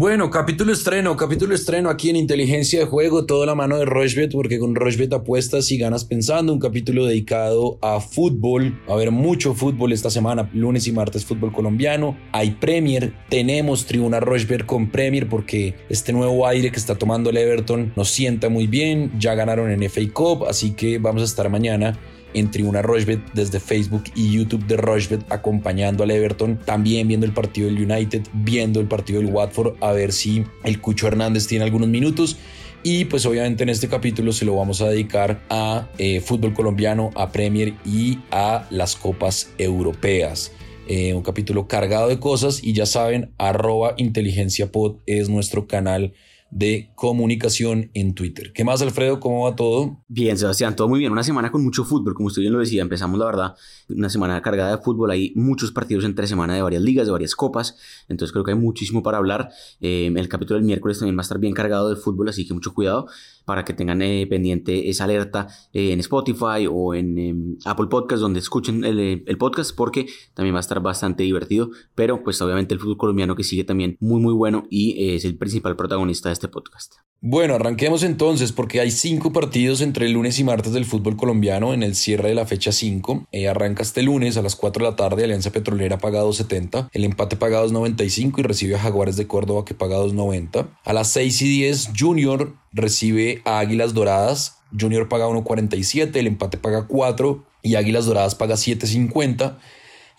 Bueno, capítulo estreno, capítulo estreno aquí en Inteligencia de Juego, toda la mano de Rochbet, porque con Rochbet apuestas y ganas pensando, un capítulo dedicado a fútbol, a ver mucho fútbol esta semana, lunes y martes fútbol colombiano, hay Premier, tenemos Tribuna Rochbet con Premier porque este nuevo aire que está tomando el Everton nos sienta muy bien, ya ganaron en FA Cup, así que vamos a estar mañana en Tribuna Rochbet desde Facebook y YouTube de Rochbet acompañando al Everton, también viendo el partido del United, viendo el partido del Watford, a ver si el Cucho Hernández tiene algunos minutos. Y pues obviamente en este capítulo se lo vamos a dedicar a eh, fútbol colombiano, a Premier y a las copas europeas. Eh, un capítulo cargado de cosas y ya saben, arroba inteligenciapod es nuestro canal de comunicación en Twitter. ¿Qué más, Alfredo? ¿Cómo va todo? Bien, Sebastián, todo muy bien. Una semana con mucho fútbol, como usted bien lo decía. Empezamos, la verdad, una semana cargada de fútbol. Hay muchos partidos entre semana de varias ligas, de varias copas. Entonces creo que hay muchísimo para hablar. Eh, el capítulo del miércoles también va a estar bien cargado de fútbol, así que mucho cuidado para que tengan eh, pendiente esa alerta eh, en Spotify o en em, Apple Podcast, donde escuchen el, el, podcast, porque también va a estar bastante divertido. Pero, pues, obviamente, el fútbol colombiano que sigue también muy, muy bueno y es el principal protagonista de este podcast. Bueno, arranquemos entonces porque hay cinco partidos entre el lunes y martes del fútbol colombiano en el cierre de la fecha 5. Eh, arranca este lunes a las 4 de la tarde, Alianza Petrolera paga 2.70, el empate paga 2.95 y recibe a Jaguares de Córdoba que paga 2.90. A las 6 y 10, Junior recibe a Águilas Doradas, Junior paga 1.47, el empate paga 4 y Águilas Doradas paga 7.50.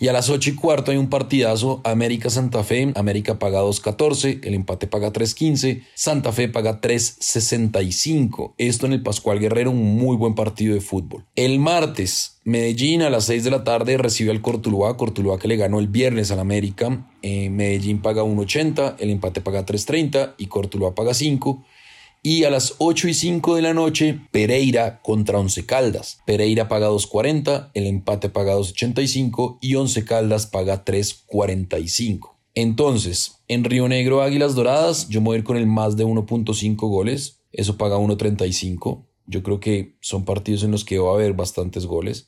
Y a las 8 y cuarto hay un partidazo América Santa Fe. América paga 2.14, el empate paga 3.15, Santa Fe paga 3.65. Esto en el Pascual Guerrero, un muy buen partido de fútbol. El martes, Medellín a las 6 de la tarde recibe al Cortuluá. Cortuluá que le ganó el viernes al América. Eh, Medellín paga 1.80, el empate paga 3.30 y Cortuluá paga 5. Y a las 8 y 5 de la noche, Pereira contra Once Caldas. Pereira paga 2.40, el empate paga 2.85 y Once Caldas paga 3.45. Entonces, en Río Negro, Águilas Doradas, yo me voy a ir con el más de 1.5 goles. Eso paga 1.35. Yo creo que son partidos en los que va a haber bastantes goles.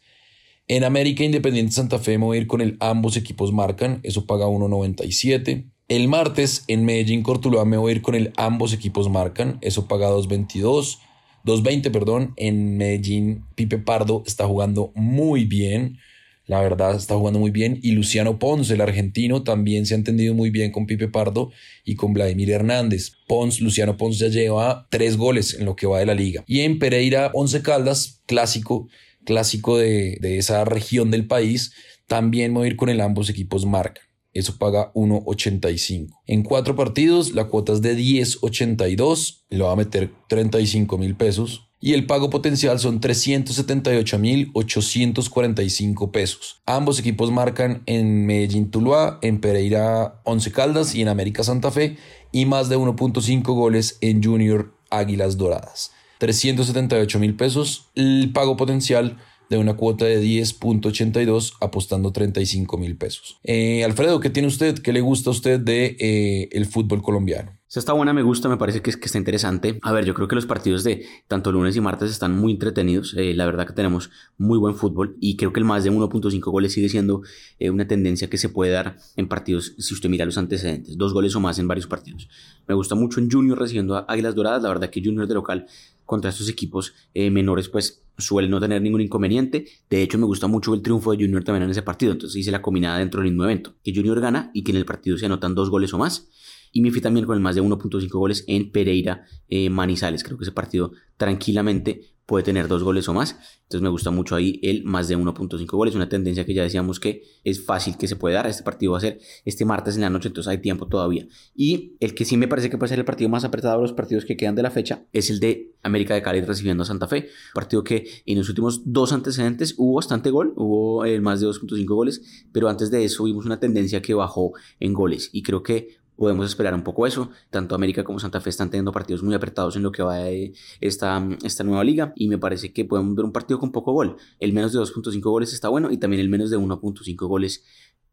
En América Independiente Santa Fe me voy a ir con el ambos equipos marcan. Eso paga 1.97. El martes en Medellín Cortuluá me voy a ir con el ambos equipos marcan, eso paga 2.22, 2.20, perdón. En Medellín Pipe Pardo está jugando muy bien, la verdad está jugando muy bien. Y Luciano Pons, el argentino, también se ha entendido muy bien con Pipe Pardo y con Vladimir Hernández. Pons, Luciano Pons ya lleva tres goles en lo que va de la liga. Y en Pereira, Once Caldas, clásico, clásico de, de esa región del país, también voy a ir con el ambos equipos marcan. Eso paga 1.85. En cuatro partidos, la cuota es de 10.82. Le va a meter 35 mil pesos. Y el pago potencial son 378.845 pesos. Ambos equipos marcan en Medellín Tuluá, en Pereira Once Caldas y en América Santa Fe. Y más de 1.5 goles en Junior Águilas Doradas. 378 mil pesos. El pago potencial de una cuota de 10.82 apostando 35 mil pesos. Eh, Alfredo, ¿qué tiene usted? ¿Qué le gusta a usted de eh, el fútbol colombiano? Esta está buena, me gusta, me parece que, que está interesante. A ver, yo creo que los partidos de tanto lunes y martes están muy entretenidos. Eh, la verdad que tenemos muy buen fútbol y creo que el más de 1.5 goles sigue siendo una tendencia que se puede dar en partidos si usted mira los antecedentes. Dos goles o más en varios partidos. Me gusta mucho en Junior recibiendo Águilas Doradas. La verdad que Junior de local contra estos equipos menores pues suele no tener ningún inconveniente. De hecho, me gusta mucho el triunfo de Junior también en ese partido. Entonces hice la combinada dentro del mismo evento. Que Junior gana y que en el partido se anotan dos goles o más. Y me fui también con el más de 1.5 goles en Pereira eh, Manizales. Creo que ese partido tranquilamente puede tener dos goles o más. Entonces me gusta mucho ahí el más de 1.5 goles, una tendencia que ya decíamos que es fácil que se puede dar. Este partido va a ser este martes en la noche, entonces hay tiempo todavía. Y el que sí me parece que puede ser el partido más apretado de los partidos que quedan de la fecha es el de América de Cali recibiendo a Santa Fe. Partido que en los últimos dos antecedentes hubo bastante gol, hubo el más de 2.5 goles, pero antes de eso vimos una tendencia que bajó en goles. Y creo que podemos esperar un poco eso. Tanto América como Santa Fe están teniendo partidos muy apretados en lo que va de esta, esta nueva liga y me parece que podemos ver un partido con poco gol. El menos de 2.5 goles está bueno y también el menos de 1.5 goles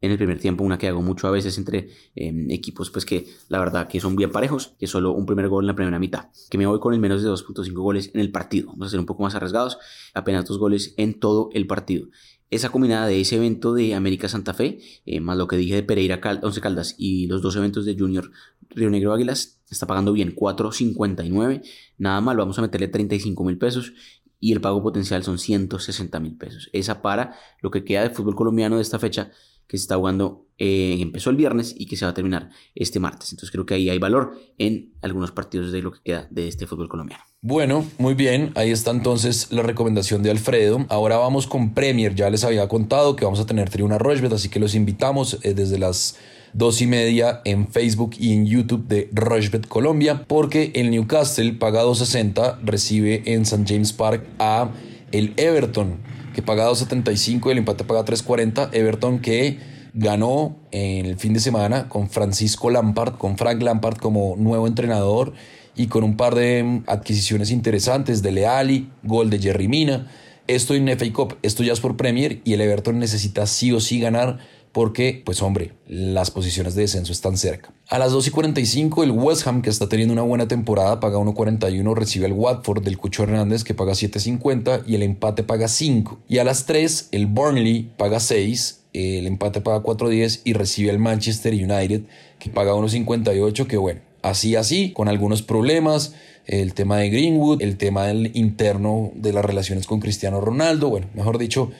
en el primer tiempo, una que hago mucho a veces entre em, equipos pues que la verdad que son bien parejos, que solo un primer gol en la primera mitad, que me voy con el menos de 2.5 goles en el partido, vamos a ser un poco más arriesgados, apenas dos goles en todo el partido. Esa combinada de ese evento de América Santa Fe, eh, más lo que dije de Pereira Once Caldas y los dos eventos de Junior Río Negro Águilas, está pagando bien, 4.59, nada mal, vamos a meterle 35 mil pesos y el pago potencial son 160 mil pesos. Esa para lo que queda de fútbol colombiano de esta fecha que se está jugando, eh, empezó el viernes y que se va a terminar este martes. Entonces creo que ahí hay valor en algunos partidos de lo que queda de este fútbol colombiano. Bueno, muy bien, ahí está entonces la recomendación de Alfredo. Ahora vamos con Premier, ya les había contado que vamos a tener Tribuna Rochbet, así que los invitamos eh, desde las dos y media en Facebook y en YouTube de Rochbet Colombia, porque el Newcastle paga 2.60, recibe en St. James Park a el Everton que paga 2.75 y el empate paga 3.40. Everton que ganó en el fin de semana con Francisco Lampard, con Frank Lampard como nuevo entrenador y con un par de adquisiciones interesantes de Leali, gol de Jerry Mina. Esto en FA Cup, esto ya es por Premier y el Everton necesita sí o sí ganar porque, pues hombre, las posiciones de descenso están cerca. A las 2 y 45, el West Ham, que está teniendo una buena temporada, paga 1.41, recibe al Watford del Cucho Hernández, que paga 7.50 y el empate paga 5. Y a las 3, el Burnley paga 6, el empate paga 4.10 y recibe al Manchester United, que paga 1.58, que bueno, así así, con algunos problemas, el tema de Greenwood, el tema del interno de las relaciones con Cristiano Ronaldo, bueno, mejor dicho,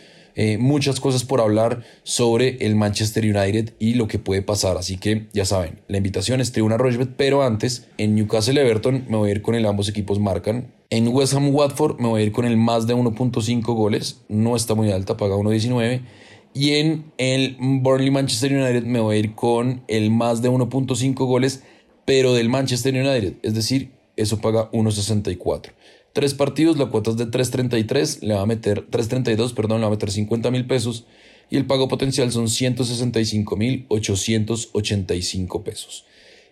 eh, muchas cosas por hablar sobre el Manchester United y lo que puede pasar. Así que ya saben, la invitación es Tribuna Rochbet, pero antes en Newcastle Everton me voy a ir con el ambos equipos marcan. En West Ham Watford me voy a ir con el más de 1.5 goles, no está muy alta, paga 1.19. Y en el Burnley Manchester United me voy a ir con el más de 1.5 goles, pero del Manchester United, es decir, eso paga 1.64. Tres partidos, la cuota es de 3.33, le va a meter 3.32, perdón, le va a meter 50 mil pesos y el pago potencial son 165 mil 885 pesos.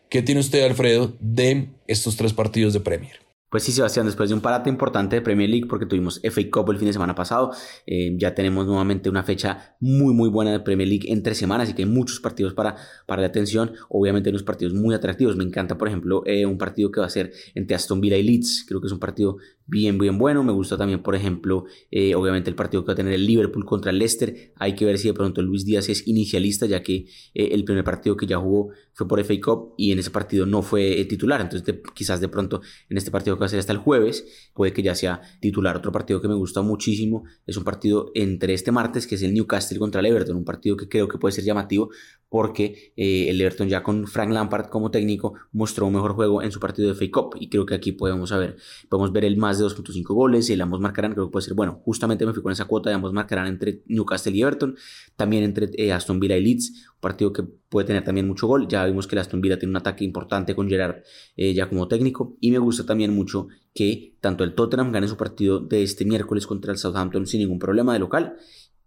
¿Qué tiene usted, Alfredo, de estos tres partidos de Premier? Pues sí, Sebastián, después de un parate importante de Premier League, porque tuvimos FA Cup el fin de semana pasado, eh, ya tenemos nuevamente una fecha muy, muy buena de Premier League entre semanas, y que hay muchos partidos para, para la atención. Obviamente, unos partidos muy atractivos. Me encanta, por ejemplo, eh, un partido que va a ser entre Aston Villa y Leeds. Creo que es un partido bien, bien bueno. Me gusta también, por ejemplo, eh, obviamente el partido que va a tener el Liverpool contra el Leicester. Hay que ver si de pronto Luis Díaz es inicialista, ya que el primer partido que ya jugó fue por FA Cup y en ese partido no fue titular. Entonces, quizás de pronto en este partido que va a ser hasta el jueves, puede que ya sea titular. Otro partido que me gusta muchísimo es un partido entre este martes, que es el Newcastle contra el Everton, un partido que creo que puede ser llamativo porque eh, el Everton ya con Frank Lampard como técnico mostró un mejor juego en su partido de FA Cup y creo que aquí podemos ver, podemos ver el más de 2.5 goles y el ambos marcarán, creo que puede ser bueno, justamente me fui con esa cuota de ambos marcarán entre Newcastle y Everton, también entre eh, Aston Villa y Leeds, un partido que puede tener también mucho gol, ya vimos que el Aston Villa tiene un ataque importante con Gerard eh, ya como técnico y me gusta también mucho que tanto el Tottenham gane su partido de este miércoles contra el Southampton sin ningún problema de local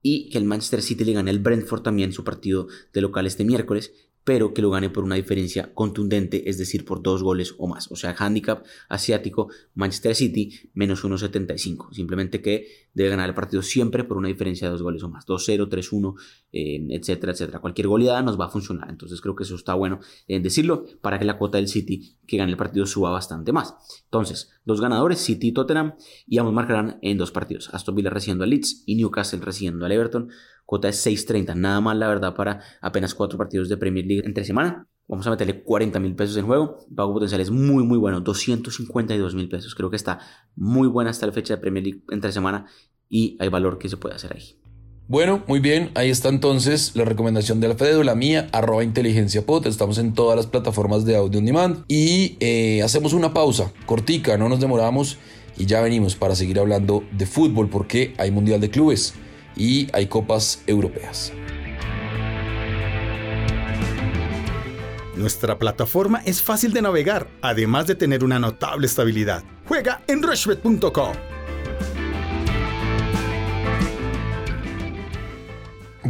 y que el Manchester City le gane al Brentford también su partido de local este miércoles pero que lo gane por una diferencia contundente, es decir, por dos goles o más. O sea, handicap asiático, Manchester City, menos 1.75. Simplemente que debe ganar el partido siempre por una diferencia de dos goles o más. 2-0, 3-1, eh, etcétera, etcétera. Cualquier goleada nos va a funcionar. Entonces creo que eso está bueno en decirlo para que la cuota del City que gane el partido suba bastante más. Entonces, dos ganadores, City y Tottenham, y ambos marcarán en dos partidos. Aston Villa recibiendo al Leeds y Newcastle recibiendo al Everton. Cuota es 6.30, nada mal la verdad para apenas cuatro partidos de Premier League entre semana. Vamos a meterle 40 mil pesos en juego. Pago potencial es muy, muy bueno. 252 mil pesos. Creo que está muy buena hasta la fecha de Premier League entre semana y hay valor que se puede hacer ahí. Bueno, muy bien, ahí está entonces la recomendación de Alfredo, la mía, arroba inteligencia pod. Estamos en todas las plataformas de audio on demand y eh, hacemos una pausa cortica, no nos demoramos y ya venimos para seguir hablando de fútbol porque hay Mundial de Clubes y hay copas europeas. Nuestra plataforma es fácil de navegar, además de tener una notable estabilidad. Juega en rushbet.com.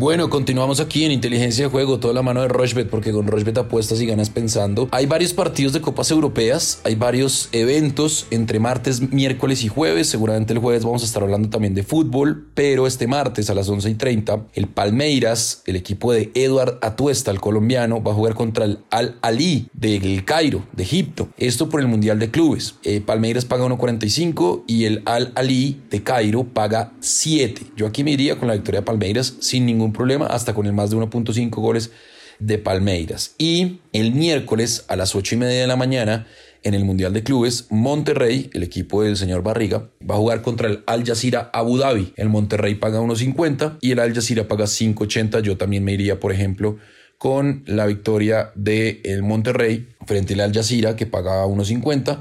Bueno, continuamos aquí en Inteligencia de Juego, toda la mano de Rochbet, porque con Rochbet apuestas y ganas pensando. Hay varios partidos de Copas Europeas, hay varios eventos entre martes, miércoles y jueves. Seguramente el jueves vamos a estar hablando también de fútbol, pero este martes a las 11 y 30, el Palmeiras, el equipo de Eduard Atuesta, el colombiano, va a jugar contra el Al Ali del Cairo, de Egipto. Esto por el Mundial de Clubes. Eh, Palmeiras paga 1.45 y el Al Ali de Cairo paga 7. Yo aquí me iría con la victoria de Palmeiras sin ningún problema, hasta con el más de 1.5 goles de Palmeiras. Y el miércoles a las 8 y media de la mañana, en el Mundial de Clubes, Monterrey, el equipo del señor Barriga, va a jugar contra el Al Jazeera Abu Dhabi. El Monterrey paga 1.50 y el Al Jazeera paga 5.80. Yo también me iría, por ejemplo, con la victoria del el Monterrey frente al Al Jazeera, que paga 1.50.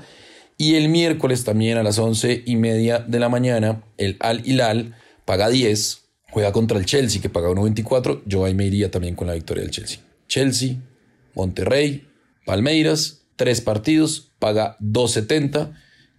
Y el miércoles también a las 11 y media de la mañana, el Al Hilal paga 10 Juega contra el Chelsea, que paga 1.24. Yo ahí me iría también con la victoria del Chelsea. Chelsea, Monterrey, Palmeiras, tres partidos, paga 2.70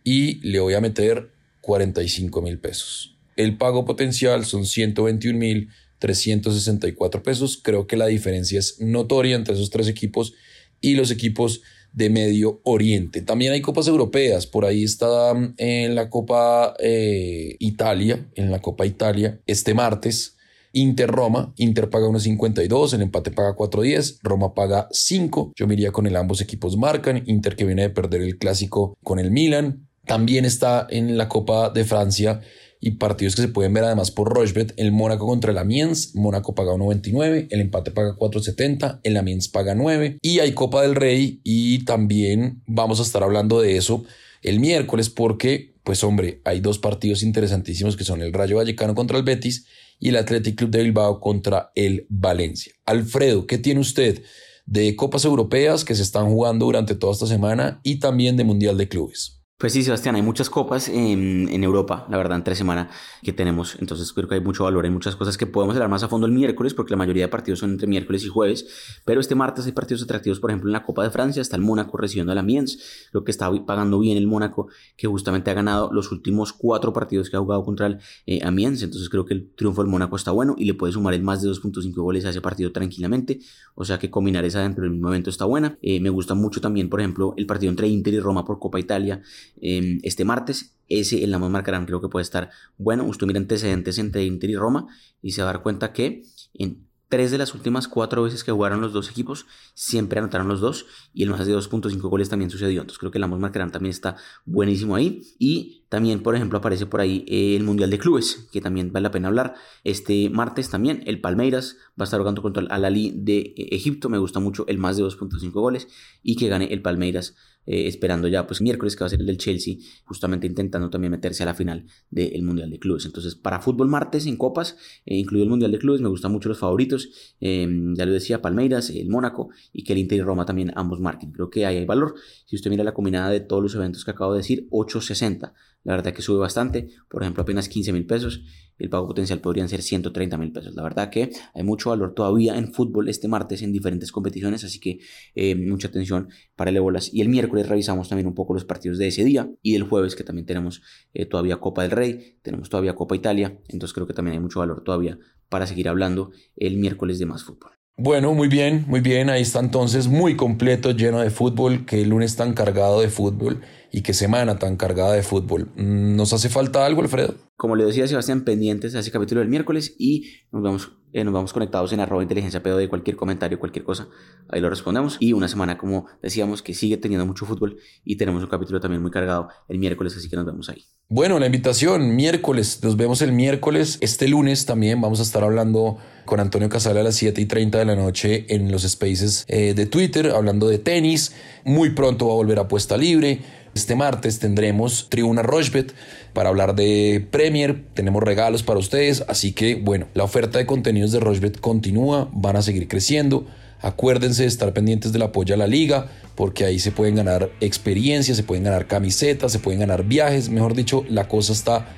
y le voy a meter 45 mil pesos. El pago potencial son 121 mil 364 pesos. Creo que la diferencia es notoria entre esos tres equipos y los equipos de Medio Oriente. También hay copas europeas, por ahí está mm, en la Copa eh, Italia, en la Copa Italia, este martes. Inter Roma, Inter paga 1.52, el empate paga 4.10, Roma paga 5. Yo me iría con el ambos equipos marcan, Inter que viene de perder el clásico con el Milan. También está en la Copa de Francia y partidos que se pueden ver además por Rochebet, el Mónaco contra el Amiens, Mónaco paga 1.29, el empate paga 4.70, el Amiens paga 9 y hay Copa del Rey y también vamos a estar hablando de eso el miércoles porque pues hombre, hay dos partidos interesantísimos que son el Rayo Vallecano contra el Betis y el Athletic Club de Bilbao contra el Valencia. Alfredo, ¿qué tiene usted de copas europeas que se están jugando durante toda esta semana y también de Mundial de Clubes? Pues sí, Sebastián, hay muchas copas en, en, Europa, la verdad, entre semana que tenemos. Entonces creo que hay mucho valor, hay muchas cosas que podemos hablar más a fondo el miércoles, porque la mayoría de partidos son entre miércoles y jueves. Pero este martes hay partidos atractivos, por ejemplo, en la Copa de Francia, está el Mónaco recibiendo a la Amiens, lo que está pagando bien el Mónaco, que justamente ha ganado los últimos cuatro partidos que ha jugado contra el eh, Amiens. Entonces creo que el triunfo del Mónaco está bueno y le puede sumar el más de 2.5 goles a ese partido tranquilamente. O sea que combinar esa dentro del mismo está buena. Eh, me gusta mucho también, por ejemplo, el partido entre Inter y Roma por Copa Italia Em, este martes. Ese la más marcarán creo que puede estar bueno. Usted mira antecedentes entre Inter y Roma y se va a dar cuenta que en tres de las últimas cuatro veces que jugaron los dos equipos siempre anotaron los dos y el más de 2.5 goles también sucedió. Entonces creo que la más marcarán también está buenísimo ahí. Y también, por ejemplo, aparece por ahí el Mundial de Clubes, que también vale la pena hablar. Este martes también el Palmeiras va a estar jugando contra el Al-Ali de Egipto. Me gusta mucho el más de 2.5 goles y que gane el Palmeiras eh, esperando ya pues miércoles que va a ser el del Chelsea, justamente intentando también meterse a la final del Mundial de Clubes. Entonces, para fútbol martes en copas, eh, incluido el Mundial de Clubes, me gustan mucho los favoritos, em, ya lo decía, Palmeiras, el Mónaco y que el Inter y Roma también ambos marquen. Creo que ahí hay valor. Si usted mira la combinada de todos los eventos que acabo de decir, 8.60. La verdad que sube bastante, por ejemplo, apenas 15 mil pesos el pago potencial podrían ser 130 mil pesos. La verdad que hay mucho valor todavía en fútbol este martes en diferentes competiciones, así que eh, mucha atención para el Ebolas. Y el miércoles revisamos también un poco los partidos de ese día y el jueves que también tenemos eh, todavía Copa del Rey, tenemos todavía Copa Italia, entonces creo que también hay mucho valor todavía para seguir hablando el miércoles de más fútbol. Bueno, muy bien, muy bien. Ahí está entonces muy completo, lleno de fútbol, que el lunes tan cargado de fútbol y que semana tan cargada de fútbol. Mm, ¿Nos hace falta algo, Alfredo? Como le decía Sebastián, pendientes a ese capítulo del miércoles y nos vamos, eh, nos vamos conectados en arroba inteligencia pedo de cualquier comentario, cualquier cosa. Ahí lo respondemos. Y una semana, como decíamos, que sigue teniendo mucho fútbol y tenemos un capítulo también muy cargado el miércoles, así que nos vemos ahí. Bueno, la invitación, miércoles, nos vemos el miércoles. Este lunes también vamos a estar hablando con Antonio Casal a las 7 y 30 de la noche en los spaces eh, de Twitter, hablando de tenis. Muy pronto va a volver a puesta libre este martes tendremos Tribuna Rochbet para hablar de Premier. Tenemos regalos para ustedes. Así que, bueno, la oferta de contenidos de Rochbet continúa. Van a seguir creciendo. Acuérdense de estar pendientes del apoyo a la liga, porque ahí se pueden ganar experiencias, se pueden ganar camisetas, se pueden ganar viajes. Mejor dicho, la cosa está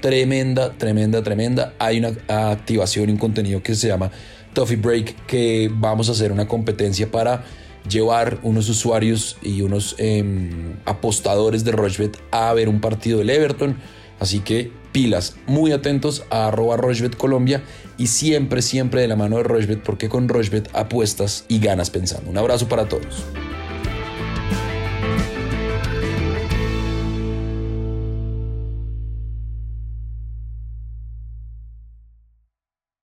tremenda, tremenda, tremenda. Hay una activación y un contenido que se llama Toffee Break, que vamos a hacer una competencia para llevar unos usuarios y unos em, apostadores de Rochbet a ver un partido del Everton. Así que pilas, muy atentos a arroba Colombia y siempre, siempre de la mano de Rochbet porque con Rochbet apuestas y ganas pensando. Un abrazo para todos.